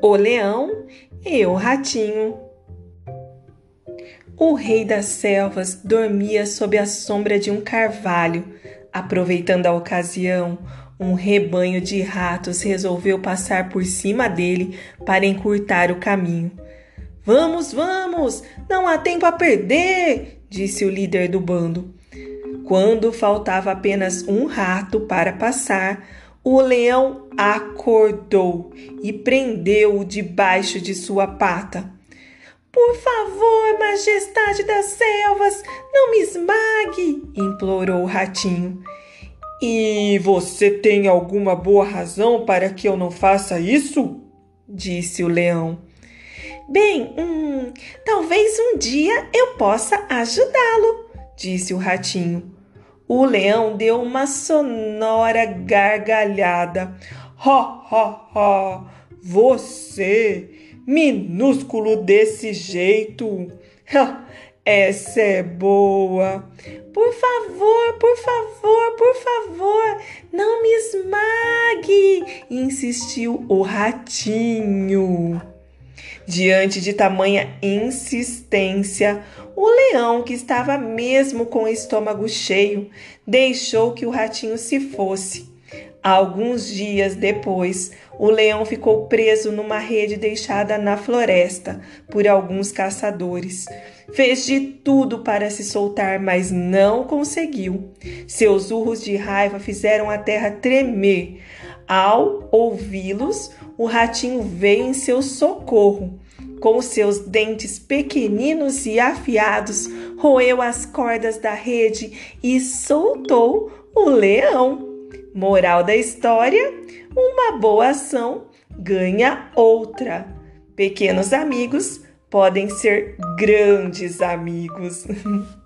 o leão e o ratinho. O rei das selvas dormia sob a sombra de um carvalho. Aproveitando a ocasião, um rebanho de ratos resolveu passar por cima dele para encurtar o caminho. Vamos, vamos! Não há tempo a perder! disse o líder do bando. Quando faltava apenas um rato para passar, o leão acordou e prendeu-o debaixo de sua pata. Por favor, majestade das selvas, não me esmague, implorou o ratinho. E você tem alguma boa razão para que eu não faça isso? disse o leão. Bem, hum, talvez um dia eu possa ajudá-lo, disse o ratinho. O leão deu uma sonora gargalhada. Ha, ha, ha! Você, minúsculo desse jeito! Essa é boa! Por favor, por favor, por favor, não me esmague! insistiu o ratinho. Diante de tamanha insistência, o leão, que estava mesmo com o estômago cheio, deixou que o ratinho se fosse. Alguns dias depois, o leão ficou preso numa rede deixada na floresta por alguns caçadores. Fez de tudo para se soltar, mas não conseguiu. Seus urros de raiva fizeram a terra tremer. Ao ouvi-los, o ratinho veio em seu socorro. Com seus dentes pequeninos e afiados, roeu as cordas da rede e soltou o leão. Moral da história: uma boa ação ganha outra. Pequenos amigos podem ser grandes amigos.